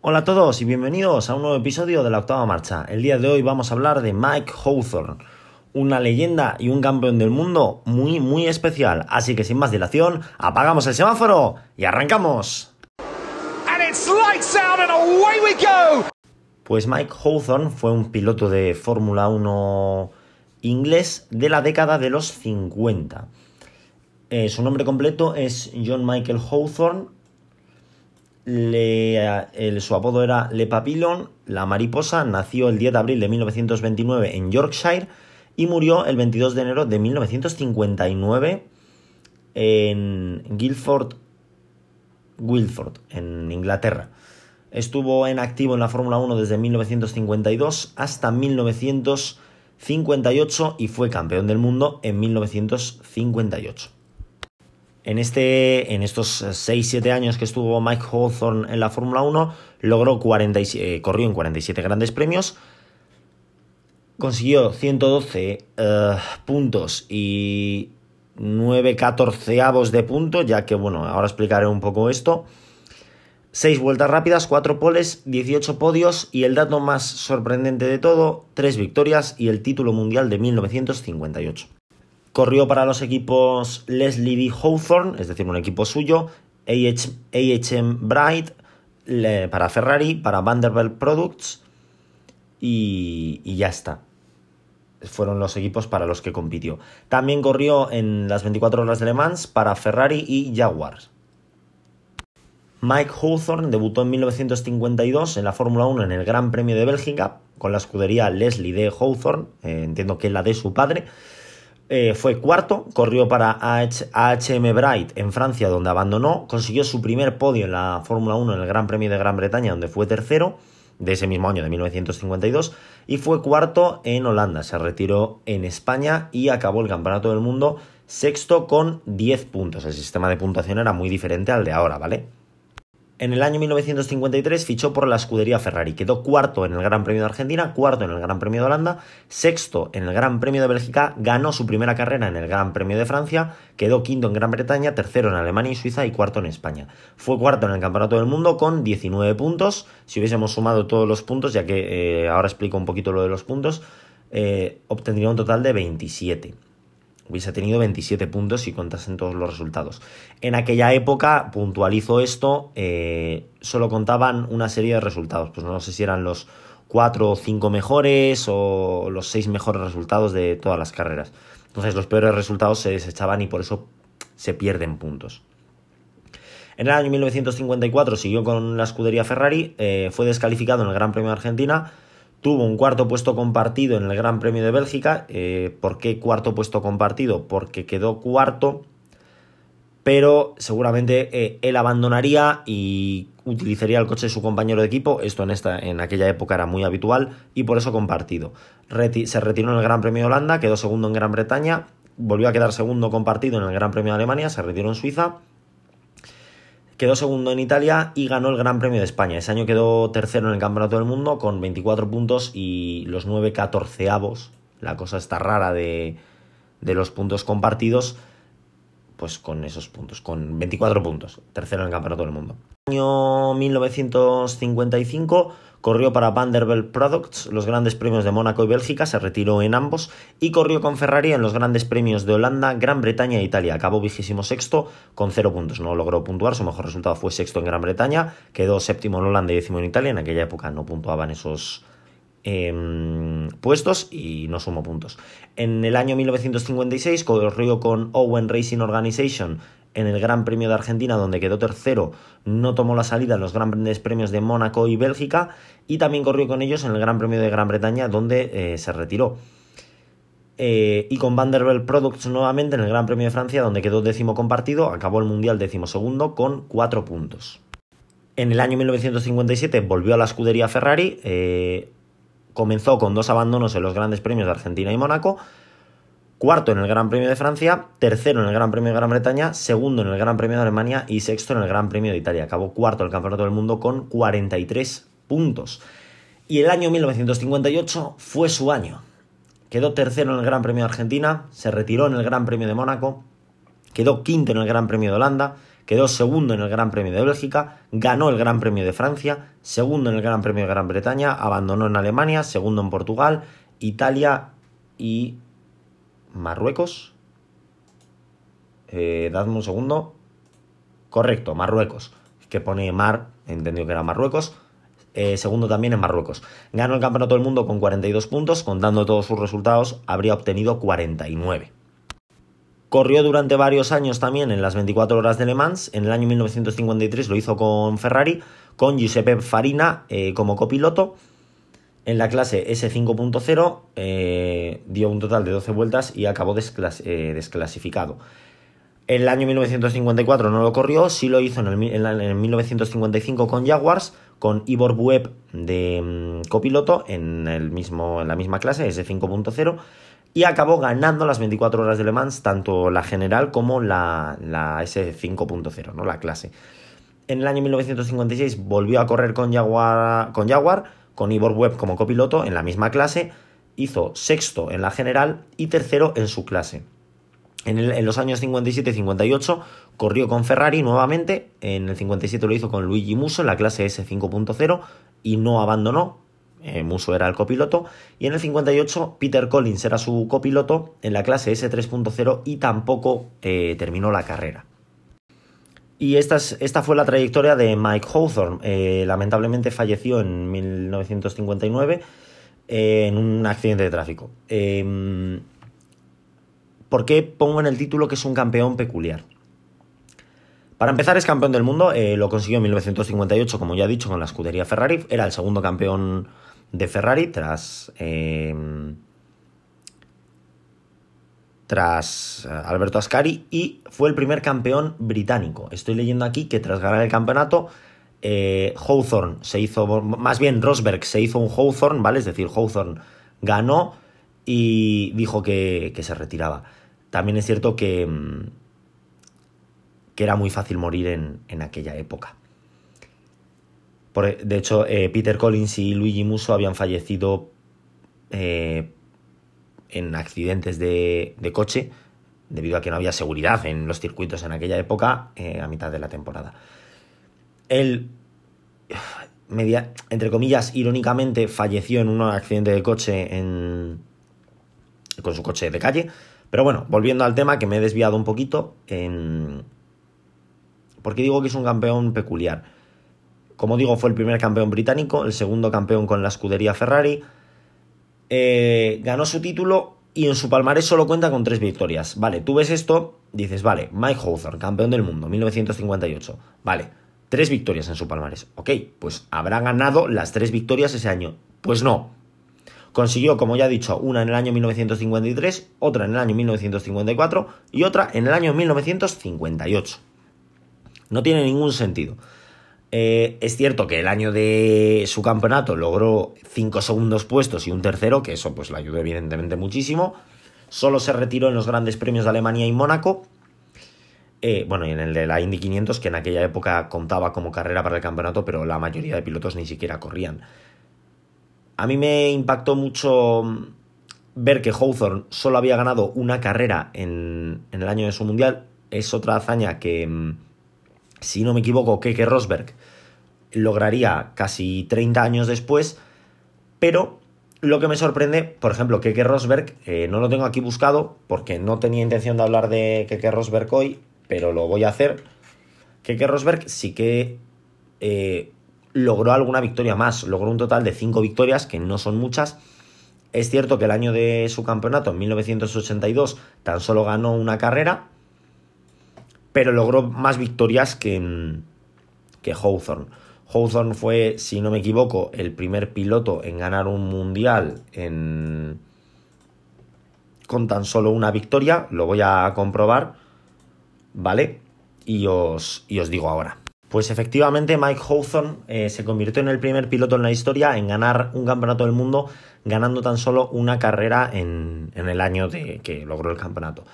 Hola a todos y bienvenidos a un nuevo episodio de la octava marcha. El día de hoy vamos a hablar de Mike Hawthorne, una leyenda y un campeón del mundo muy muy especial. Así que sin más dilación, apagamos el semáforo y arrancamos. Pues Mike Hawthorne fue un piloto de Fórmula 1 inglés de la década de los 50. Eh, su nombre completo es John Michael Hawthorne. Le, su apodo era Le Papillon, la mariposa. Nació el 10 de abril de 1929 en Yorkshire y murió el 22 de enero de 1959 en Guildford, Guildford, en Inglaterra. Estuvo en activo en la Fórmula 1 desde 1952 hasta 1958 y fue campeón del mundo en 1958. En, este, en estos 6-7 años que estuvo Mike Hawthorne en la Fórmula 1, logró 47, eh, corrió en 47 grandes premios, consiguió 112 eh, puntos y 9 catorceavos de punto, ya que, bueno, ahora explicaré un poco esto. 6 vueltas rápidas, 4 poles, 18 podios y el dato más sorprendente de todo, 3 victorias y el título mundial de 1958. Corrió para los equipos Leslie D. Hawthorne, es decir, un equipo suyo, AHM Bright, para Ferrari, para Vanderbilt Products y, ya está. Fueron los equipos para los que compitió. También corrió en las 24 horas de Le Mans para Ferrari y Jaguars. Mike Hawthorne debutó en 1952 en la Fórmula 1 en el Gran Premio de Bélgica con la escudería Leslie D. Hawthorne, eh, entiendo que es la de su padre, eh, fue cuarto, corrió para AHM Bright en Francia, donde abandonó, consiguió su primer podio en la Fórmula 1 en el Gran Premio de Gran Bretaña, donde fue tercero de ese mismo año de 1952 y fue cuarto en Holanda, se retiró en España y acabó el Campeonato del Mundo sexto con 10 puntos. El sistema de puntuación era muy diferente al de ahora, ¿vale? En el año 1953 fichó por la escudería Ferrari, quedó cuarto en el Gran Premio de Argentina, cuarto en el Gran Premio de Holanda, sexto en el Gran Premio de Bélgica, ganó su primera carrera en el Gran Premio de Francia, quedó quinto en Gran Bretaña, tercero en Alemania y Suiza y cuarto en España. Fue cuarto en el Campeonato del Mundo con 19 puntos, si hubiésemos sumado todos los puntos, ya que eh, ahora explico un poquito lo de los puntos, eh, obtendría un total de 27 hubiese tenido 27 puntos si contasen todos los resultados. En aquella época, puntualizo esto, eh, solo contaban una serie de resultados, pues no sé si eran los 4 o 5 mejores o los 6 mejores resultados de todas las carreras. Entonces los peores resultados se desechaban y por eso se pierden puntos. En el año 1954 siguió con la escudería Ferrari, eh, fue descalificado en el Gran Premio de Argentina, Tuvo un cuarto puesto compartido en el Gran Premio de Bélgica. Eh, ¿Por qué cuarto puesto compartido? Porque quedó cuarto, pero seguramente eh, él abandonaría y utilizaría el coche de su compañero de equipo. Esto en, esta, en aquella época era muy habitual y por eso compartido. se retiró en el Gran Premio de Holanda, quedó segundo en Gran Bretaña, volvió a quedar segundo compartido en el Gran Premio de Alemania, se retiró en Suiza Quedó segundo en Italia y ganó el Gran Premio de España. Ese año quedó tercero en el Campeonato del Mundo con 24 puntos y los 9 catorceavos. La cosa está rara de, de los puntos compartidos. Pues con esos puntos, con 24 puntos. Tercero en el Campeonato del Mundo. Año 1955 Corrió para Vanderbilt Products, los grandes premios de Mónaco y Bélgica, se retiró en ambos y corrió con Ferrari en los grandes premios de Holanda, Gran Bretaña e Italia. Acabó vigésimo sexto con cero puntos, no logró puntuar, su mejor resultado fue sexto en Gran Bretaña, quedó séptimo en Holanda y décimo en Italia, en aquella época no puntuaban esos, em, puestos y no sumó puntos. En el año 1956 corrió con Owen Racing Organization en el Gran Premio de Argentina, donde quedó tercero, no tomó la salida en los grandes premios de Mónaco y Bélgica, y también corrió con ellos en el Gran Premio de Gran Bretaña, donde eh, se retiró. Eh, y con Vanderbilt Products nuevamente en el Gran Premio de Francia, donde quedó décimo compartido, acabó el Mundial décimo segundo con cuatro puntos. En el año 1957 volvió a la escudería Ferrari, eh, comenzó con dos abandonos en los grandes premios de Argentina y Mónaco, cuarto en el Gran Premio de Francia, tercero en el Gran Premio de Gran Bretaña, segundo en el Gran Premio de Alemania y sexto en el Gran Premio de Italia. Acabó cuarto el Campeonato del Mundo con 43 puntos. Y el año 1958 fue su año. Quedó tercero en el Gran Premio de Argentina, se retiró en el Gran Premio de Mónaco, quedó quinto en el Gran Premio de Holanda, quedó segundo en el Gran Premio de Bélgica, ganó el Gran Premio de Francia, segundo en el Gran Premio de Gran Bretaña, abandonó en Alemania, segundo en Portugal, Italia y Marruecos. Eh, dadme un segundo. Correcto, Marruecos. Que pone Mar, entendido que era Marruecos. Eh, segundo también en Marruecos. Ganó el Campeonato del Mundo con 42 puntos, contando todos sus resultados, habría obtenido 49. Corrió durante varios años también en las 24 horas de Le Mans. En el año 1953 lo hizo con Ferrari, con Giuseppe Farina eh, como copiloto. En la clase S5.0 eh, dio un total de 12 vueltas y acabó desclasificado. En el año 1954 no lo corrió, sí lo hizo en el, en 1955 con Jaguars, con Ivor Bueb de mm, copiloto en, el mismo, en la misma clase, S5.0, y acabó ganando las 24 horas de Le Mans, tanto la general como la, la S5.0, ¿no? la clase. En el año 1956 volvió a correr con, Jaguar, con Ivor Webb como copiloto en la misma clase, hizo sexto en la general y tercero en su clase. En, los años 57 y 58 corrió con Ferrari nuevamente, en el 57 lo hizo con Luigi Musso en la clase S5.0 y no abandonó, eh, Musso era el copiloto, y en el 58 Peter Collins era su copiloto en la clase S3.0 y tampoco eh, terminó la carrera. Y esta, esta, fue la trayectoria de Mike Hawthorne. Eh, lamentablemente falleció en 1959 en un accidente de tráfico. Em, ¿Por qué pongo en el título que es un campeón peculiar? Para empezar, es campeón del mundo, eh, lo consiguió en 1958, como ya he dicho, con la escudería Ferrari. Era el segundo campeón de Ferrari tras. Tras eh, Alberto Ascari y fue el primer campeón británico. Estoy leyendo aquí que tras ganar el campeonato, eh, Hawthorne se hizo, más bien Rosberg se hizo un Hawthorne, ¿vale? Es decir, Hawthorne ganó y dijo que se retiraba. También es cierto que, mm, que era muy fácil morir en, aquella época. de hecho, eh, Peter Collins y Luigi Musso habían fallecido en accidentes de, coche debido a que no había seguridad en los circuitos en aquella época eh, a mitad de la temporada. Él, media, entre comillas, irónicamente, falleció en un accidente de coche en, con su coche de calle pero bueno, volviendo al tema, que me he desviado un poquito, en... porque digo que es un campeón peculiar. Como digo, fue el primer campeón británico, el segundo campeón con la escudería Ferrari. Eh, ganó su título y en su palmarés solo cuenta con tres victorias. Vale, tú ves esto, dices, vale, Mike Hawthorne, campeón del mundo, 1958. Vale, tres victorias en su palmarés. Ok, pues habrá ganado las tres victorias ese año. Pues no, Consiguió, como ya he dicho, una en el año 1953, otra en el año 1954 y otra en el año 1958. No tiene ningún sentido. Eh, es cierto que el año de su campeonato logró 5 segundos puestos y un tercero, que eso pues le ayudó evidentemente muchísimo. Solo se retiró en los grandes premios de Alemania y Mónaco. Eh, bueno, y en el de la Indy 500, que en aquella época contaba como carrera para el campeonato, pero la mayoría de pilotos ni siquiera corrían. A mí me impactó mucho mm, ver que Hawthorne solo había ganado una carrera en, el año de su mundial. Es otra hazaña que, mm, si no me equivoco, Keke Rosberg lograría casi 30 años después. Pero lo que me sorprende, por ejemplo, Keke Rosberg, eh, no lo tengo aquí buscado porque no tenía intención de hablar de Keke Rosberg hoy, pero lo voy a hacer. Keke Rosberg sí que eh, logró alguna victoria más, logró un total de 5 victorias, que no son muchas. Es cierto que el año de su campeonato, en 1982, tan solo ganó una carrera, pero logró más victorias que, que Hawthorne. Hawthorne fue, si no me equivoco, el primer piloto en ganar un mundial en... con tan solo una victoria. Lo voy a comprobar, ¿vale? Y os, y os digo ahora. Pues efectivamente Mike Hawthorne eh, se convirtió en el primer piloto en la historia en ganar un campeonato del mundo ganando tan solo una carrera en, el año de que logró el campeonato.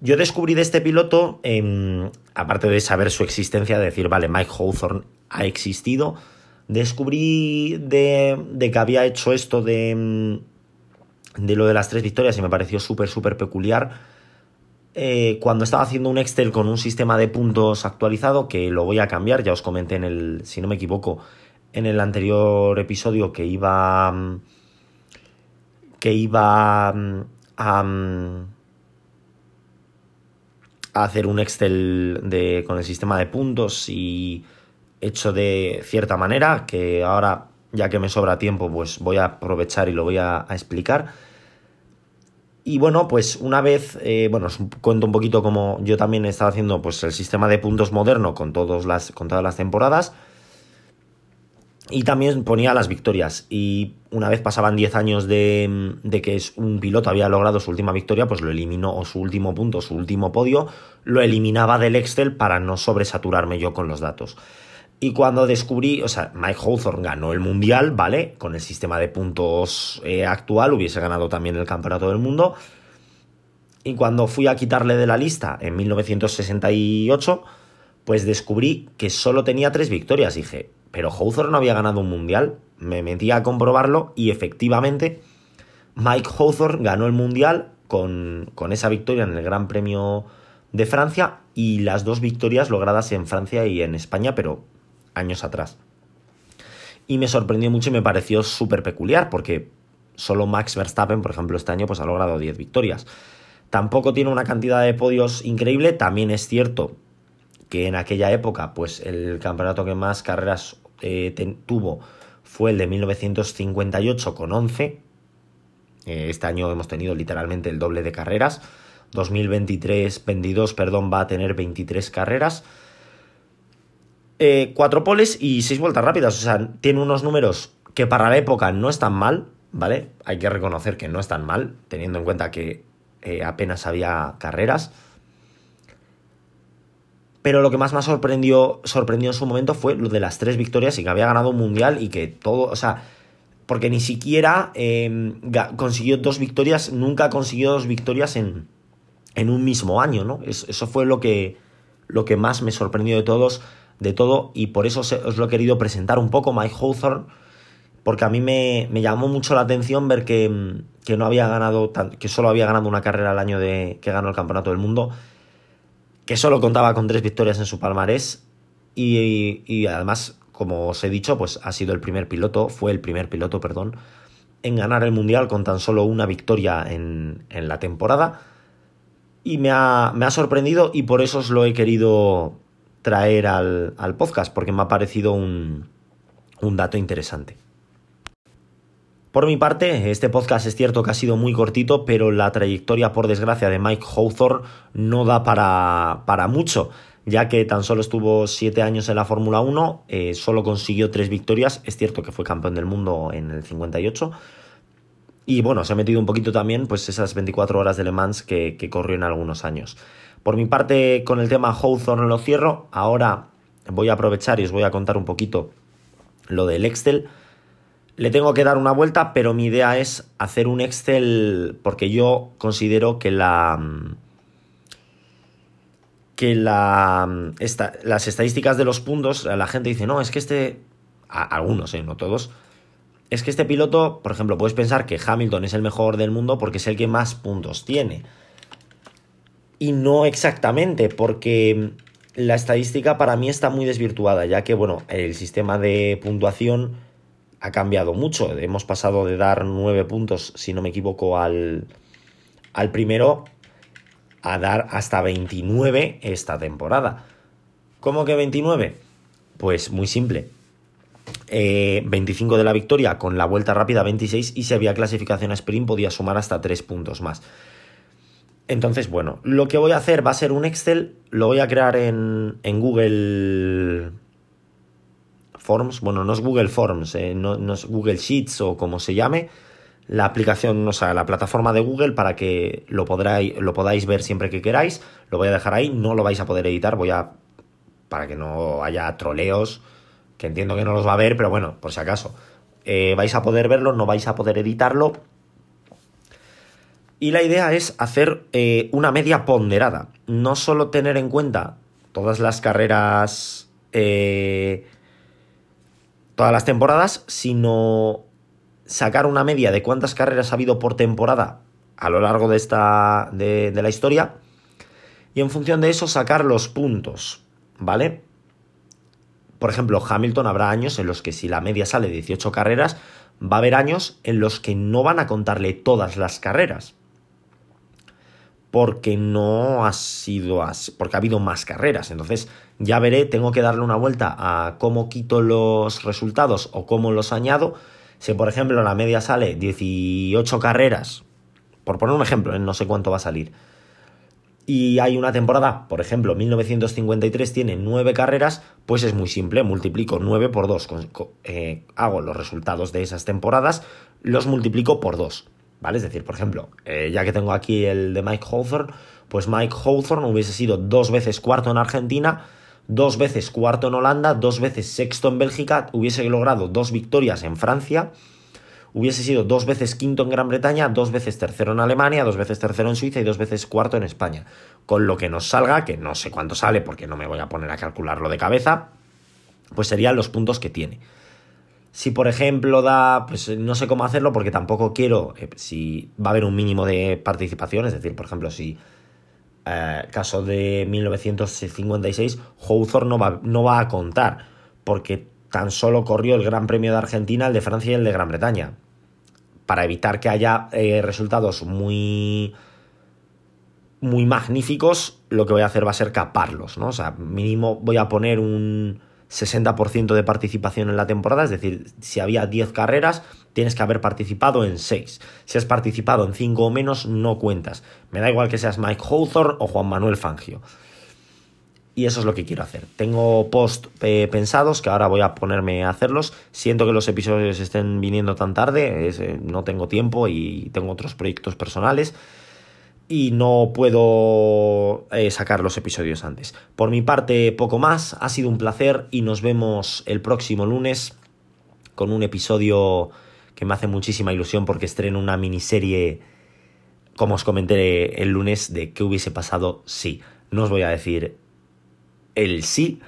Yo descubrí de este piloto, em, aparte de saber su existencia, de decir, vale, Mike Hawthorne ha existido, descubrí de, que había hecho esto de, de lo de las tres victorias y me pareció súper, súper peculiar eh, cuando estaba haciendo un Excel con un sistema de puntos actualizado, que lo voy a cambiar, ya os comenté en el, si no me equivoco, en el anterior episodio que iba mm, que iba hacer un Excel de, con el sistema de puntos y hecho de cierta manera, que ahora, ya que me sobra tiempo, pues voy a aprovechar y lo voy a, explicar. Y bueno, pues una vez, eh, bueno, os cuento un poquito cómo yo también he estado haciendo pues, el sistema de puntos moderno con, todos las, con todas las temporadas. Y también ponía las victorias. Y una vez pasaban 10 años de, de, que un piloto había logrado su última victoria, pues lo eliminó, o su último punto, su último podio, lo eliminaba del Excel para no sobresaturarme yo con los datos. Y cuando descubrí, o sea, Mike Hawthorne ganó el mundial, ¿vale? Con el sistema de puntos eh, actual, hubiese ganado también el campeonato del mundo. Y cuando fui a quitarle de la lista en 1968, pues descubrí que solo tenía tres victorias. Dije, pero Hawthorne no había ganado un mundial. Me metí a comprobarlo y efectivamente Mike Hawthorne ganó el mundial con, con esa victoria en el Gran Premio de Francia y las dos victorias logradas en Francia y en España, pero años atrás. Y me sorprendió mucho y me pareció súper peculiar, porque solo Max Verstappen, por ejemplo, este año pues ha logrado 10 victorias. Tampoco tiene una cantidad de podios increíble, también es cierto que en aquella época pues el campeonato que más carreras eh, tuvo fue el de 1958 con 11. Eh, este año hemos tenido literalmente el doble de carreras. 2023, 22, perdón, va a tener 23 carreras. Eh, cuatro poles y seis vueltas rápidas. O sea, tiene unos números que para la época no están mal, ¿vale? Hay que reconocer que no están mal, teniendo en cuenta que eh, apenas había carreras. Pero lo que más me sorprendió, sorprendió en su momento fue lo de las tres victorias y que había ganado un mundial y que todo, o sea, porque ni siquiera em, consiguió dos victorias, nunca consiguió dos victorias en, en un mismo año, ¿no? Eso fue lo que, lo que más me sorprendió de todos de todo y por eso os lo he querido presentar un poco, Mike Hawthorne, porque a mí me, llamó mucho la atención ver que, que, no había ganado, que solo había ganado una carrera al año de que ganó el Campeonato del Mundo, que solo contaba con tres victorias en su palmarés y, y además, como os he dicho, pues ha sido el primer piloto, fue el primer piloto, perdón, en ganar el Mundial con tan solo una victoria en, en la temporada. Y me ha, me ha sorprendido y por eso os lo he querido traer al, podcast porque me ha parecido un, un dato interesante. Por mi parte, este podcast es cierto que ha sido muy cortito, pero la trayectoria, por desgracia, de Mike Hawthorne no da para, para mucho, ya que tan solo estuvo 7 años en la Fórmula 1, eh, solo consiguió 3 victorias, es cierto que fue campeón del mundo en el 58, y bueno, se ha metido un poquito también pues esas 24 horas de Le Mans que, que corrió en algunos años. Por mi parte, con el tema Hawthorne lo cierro. Ahora voy a aprovechar y os voy a contar un poquito lo del Excel. Le tengo que dar una vuelta, pero mi idea es hacer un Excel porque yo considero que la que la, las estadísticas de los puntos, la gente dice, no, es que este, algunos, eh, no todos, es que este piloto, por ejemplo, puedes pensar que Hamilton es el mejor del mundo porque es el que más puntos tiene y no exactamente, porque la estadística para mí está muy desvirtuada, ya que, bueno, el sistema de puntuación ha cambiado mucho. Hemos pasado de dar 9 puntos, si no me equivoco, al, al primero a dar hasta 29 esta temporada. ¿Cómo que 29? Pues muy simple. 25 eh, de la victoria con la vuelta rápida 26 y si había clasificación a sprint podía sumar hasta 3 puntos más. Entonces, bueno, lo que voy a hacer va a ser un Excel, lo voy a crear en, en Google Forms, bueno, no es Google Forms, eh, no, es Google Sheets o como se llame, la aplicación, o sea, la plataforma de Google para que lo, podráis, lo podáis ver siempre que queráis, lo voy a dejar ahí, no lo vais a poder editar, voy a, para que no haya troleos, que entiendo que no los va a ver, pero bueno, por si acaso, eh, vais a poder verlo, no vais a poder editarlo, y la idea es hacer eh, una media ponderada. No solo tener en cuenta todas las carreras, eh, todas las temporadas, sino sacar una media de cuántas carreras ha habido por temporada a lo largo de, esta, de, la historia y en función de eso sacar los puntos, ¿vale? Por ejemplo, Hamilton habrá años en los que si la media sale de 18 carreras, va a haber años en los que no van a contarle todas las carreras. Porque no ha sido porque ha habido más carreras. Entonces, ya veré, tengo que darle una vuelta a cómo quito los resultados o cómo los añado. Si, por ejemplo, la media sale 18 carreras, por poner un ejemplo, ¿eh? no sé cuánto va a salir y hay una temporada, por ejemplo, 1953 tiene 9 carreras, pues es muy simple, multiplico 9 por 2, eh, hago los resultados de esas temporadas, los multiplico por 2, ¿vale? Es decir, por ejemplo, eh, ya que tengo aquí el de Mike Hawthorne, pues Mike Hawthorne hubiese sido dos veces cuarto en Argentina, dos veces cuarto en Holanda, dos veces sexto en Bélgica, hubiese logrado dos victorias en Francia, hubiese sido dos veces quinto en Gran Bretaña, dos veces tercero en Alemania, dos veces tercero en Suiza y dos veces cuarto en España. Con lo que nos salga, que no sé cuánto sale porque no me voy a poner a calcularlo de cabeza, pues serían los puntos que tiene. Si por ejemplo da, pues no sé cómo hacerlo porque tampoco quiero, eh, si va a haber un mínimo de participación, es decir, por ejemplo, si eh, caso de 1956, Hawthorne no va, no va a contar porque tan solo corrió el Gran Premio de Argentina, el de Francia y el de Gran Bretaña para evitar que haya eh, resultados muy muy magníficos, lo que voy a hacer va a ser caparlos, ¿no? O sea, mínimo voy a poner un 60% de participación en la temporada, es decir, si había 10 carreras, tienes que haber participado en 6. Si has participado en 5 o menos, no cuentas. Me da igual que seas Mike Hawthorne o Juan Manuel Fangio. Y eso es lo que quiero hacer. Tengo post eh, pensados que ahora voy a ponerme a hacerlos. Siento que los episodios estén viniendo tan tarde, eh, no tengo tiempo y tengo otros proyectos personales y no puedo eh, sacar los episodios antes. Por mi parte, poco más. Ha sido un placer y nos vemos el próximo lunes con un episodio que me hace muchísima ilusión porque estreno una miniserie, como os comenté el lunes, de qué hubiese pasado si. No os voy a decir el sí.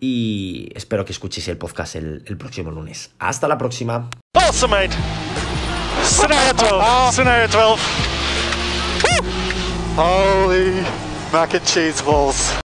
Y espero que escuchéis el podcast el, próximo lunes. Hasta la próxima. Awesome, Scenario 12. Scenario 12. Holy mac and cheese balls.